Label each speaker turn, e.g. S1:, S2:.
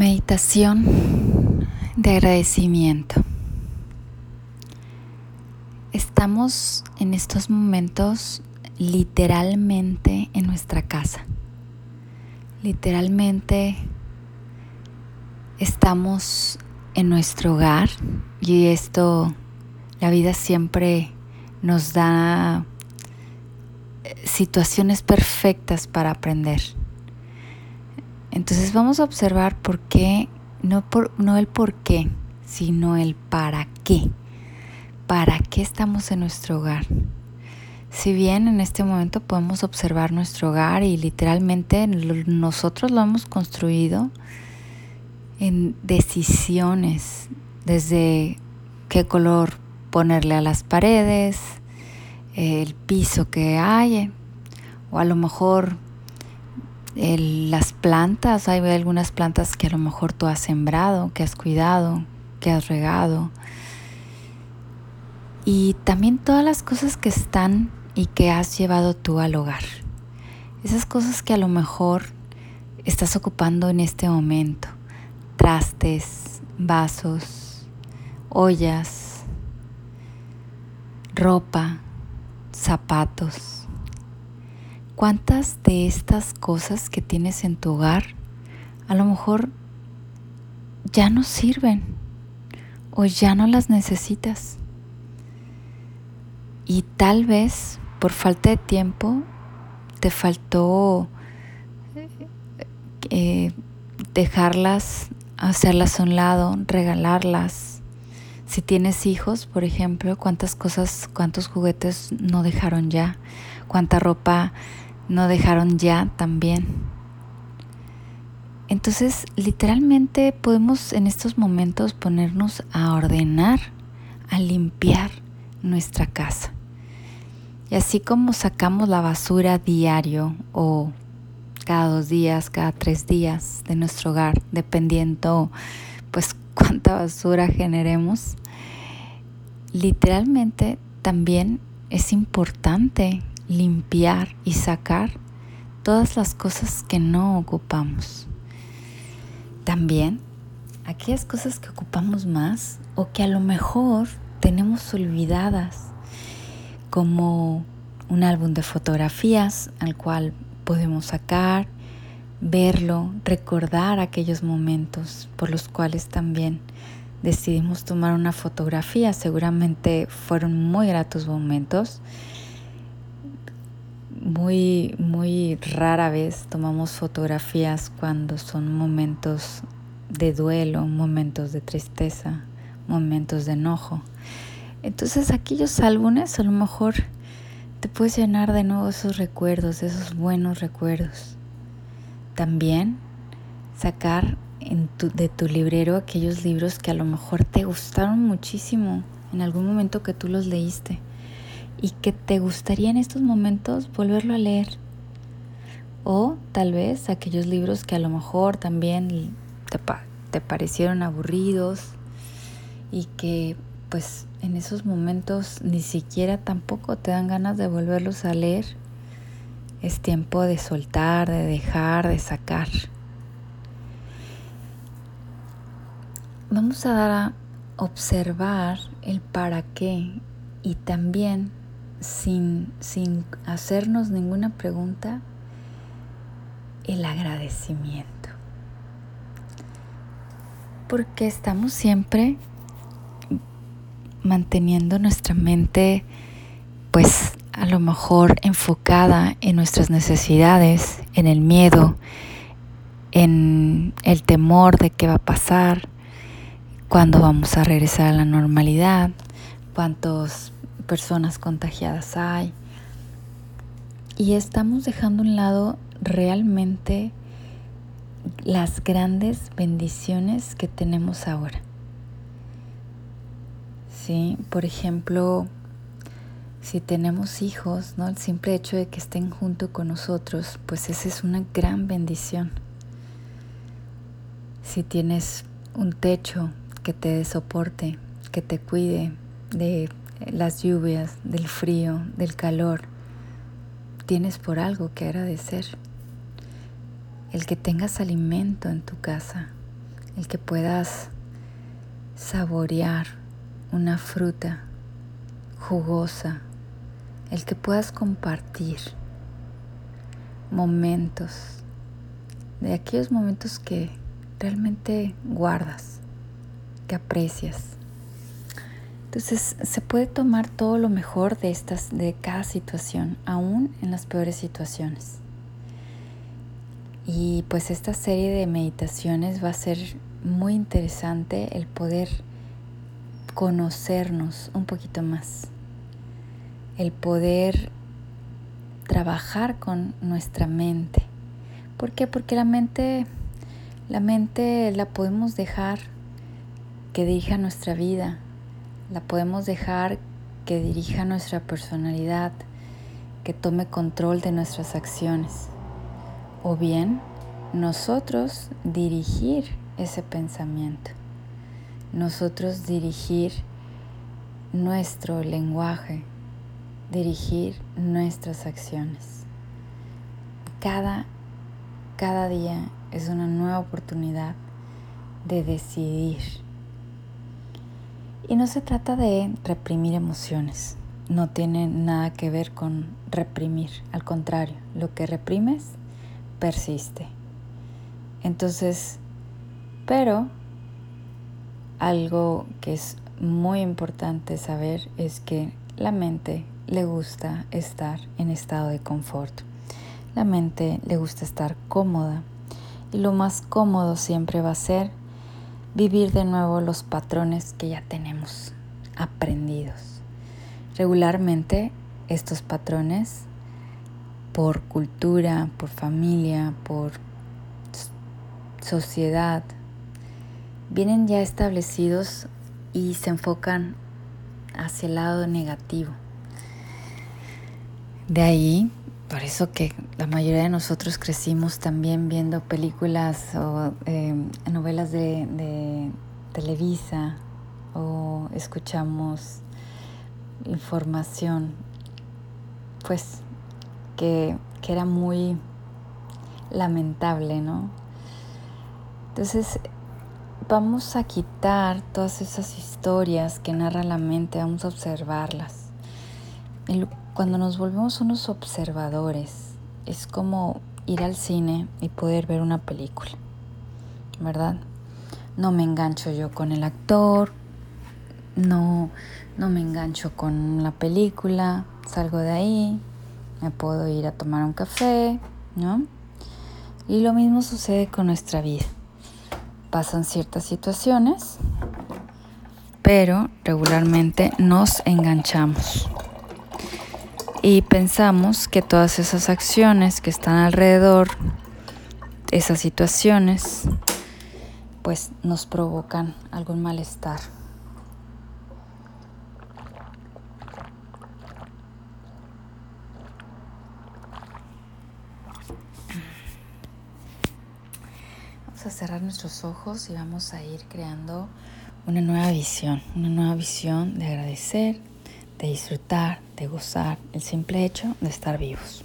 S1: Meditación de agradecimiento. Estamos en estos momentos literalmente en nuestra casa. Literalmente estamos en nuestro hogar y esto la vida siempre nos da eh, situaciones perfectas para aprender. Entonces vamos a observar por qué, no, por, no el por qué, sino el para qué. ¿Para qué estamos en nuestro hogar? Si bien en este momento podemos observar nuestro hogar y literalmente nosotros lo hemos construido en decisiones, desde qué color ponerle a las paredes, el piso que hay, o a lo mejor las plantas, hay algunas plantas que a lo mejor tú has sembrado, que has cuidado, que has regado. Y también todas las cosas que están y que has llevado tú al hogar. Esas cosas que a lo mejor estás ocupando en este momento. Trastes, vasos, ollas, ropa, zapatos ¿Cuántas de estas cosas que tienes en tu hogar a lo mejor ya no sirven o ya no las necesitas? Y tal vez por falta de tiempo te faltó eh, dejarlas, hacerlas a un lado, regalarlas. Si tienes hijos, por ejemplo, cuántas cosas, cuántos juguetes no dejaron ya, cuánta ropa no dejaron ya también. Entonces, literalmente podemos en estos momentos ponernos a ordenar, a limpiar nuestra casa. Y así como sacamos la basura diario o cada dos días, cada tres días de nuestro hogar, dependiendo pues cuánta basura generemos, literalmente también es importante limpiar y sacar todas las cosas que no ocupamos. También aquellas cosas que ocupamos más o que a lo mejor tenemos olvidadas, como un álbum de fotografías al cual podemos sacar, verlo, recordar aquellos momentos por los cuales también decidimos tomar una fotografía. Seguramente fueron muy gratos momentos muy, muy rara vez tomamos fotografías cuando son momentos de duelo, momentos de tristeza, momentos de enojo. Entonces aquellos álbumes a lo mejor te puedes llenar de nuevo esos recuerdos, esos buenos recuerdos. También sacar de tu librero aquellos libros que a lo mejor te gustaron muchísimo en algún momento que tú los leíste y que te gustaría en estos momentos volverlo a leer. O tal vez aquellos libros que a lo mejor también te, te parecieron aburridos y que pues en esos momentos ni siquiera tampoco te dan ganas de volverlos a leer. Es tiempo de soltar, de dejar, de sacar. Vamos a dar a observar el para qué y también sin, sin hacernos ninguna pregunta, el agradecimiento. Porque estamos siempre manteniendo nuestra mente pues a lo mejor enfocada en nuestras necesidades, en el miedo, en el temor de qué va a pasar, cuándo vamos a regresar a la normalidad, cuántos personas contagiadas hay. Y estamos dejando a un lado realmente las grandes bendiciones que tenemos ahora. ¿Sí? Por ejemplo, si tenemos hijos, ¿no? El simple hecho de que estén junto con nosotros, pues esa es una gran bendición. Si tienes un techo que te soporte, que te cuide de las lluvias, del frío, del calor, tienes por algo que agradecer. El que tengas alimento en tu casa, el que puedas saborear una fruta jugosa, el que puedas compartir momentos, de aquellos momentos que realmente guardas, que aprecias. Entonces se puede tomar todo lo mejor de estas de cada situación, aún en las peores situaciones. Y pues esta serie de meditaciones va a ser muy interesante el poder conocernos un poquito más, el poder trabajar con nuestra mente. ¿Por qué? Porque la mente, la mente la podemos dejar que dirija nuestra vida, la podemos dejar que dirija nuestra personalidad, que tome control de nuestras acciones. O bien nosotros dirigir ese pensamiento, nosotros dirigir nuestro lenguaje, dirigir nuestras acciones. Cada, cada día es una nueva oportunidad de decidir. Y no se trata de reprimir emociones, no tiene nada que ver con reprimir, al contrario, lo que reprimes persiste. Entonces, pero algo que es muy importante saber es que la mente le gusta estar en estado de confort. La mente le gusta estar cómoda y lo más cómodo siempre va a ser vivir de nuevo los patrones que ya tenemos aprendidos. Regularmente estos patrones por cultura, por familia, por sociedad, vienen ya establecidos y se enfocan hacia el lado negativo. De ahí, por eso que la mayoría de nosotros crecimos también viendo películas o em, novelas de, de Televisa o escuchamos información, pues que, que era muy lamentable, ¿no? Entonces, vamos a quitar todas esas historias que narra la mente, vamos a observarlas. Cuando nos volvemos unos observadores, es como ir al cine y poder ver una película, ¿verdad? No me engancho yo con el actor, no, no me engancho con la película, salgo de ahí, me puedo ir a tomar un café, ¿no? Y lo mismo sucede con nuestra vida. Pasan ciertas situaciones, pero regularmente nos enganchamos y pensamos que todas esas acciones que están alrededor, esas situaciones, pues nos provocan algún malestar. Vamos a cerrar nuestros ojos y vamos a ir creando una nueva visión, una nueva visión de agradecer, de disfrutar, de gozar el simple hecho de estar vivos.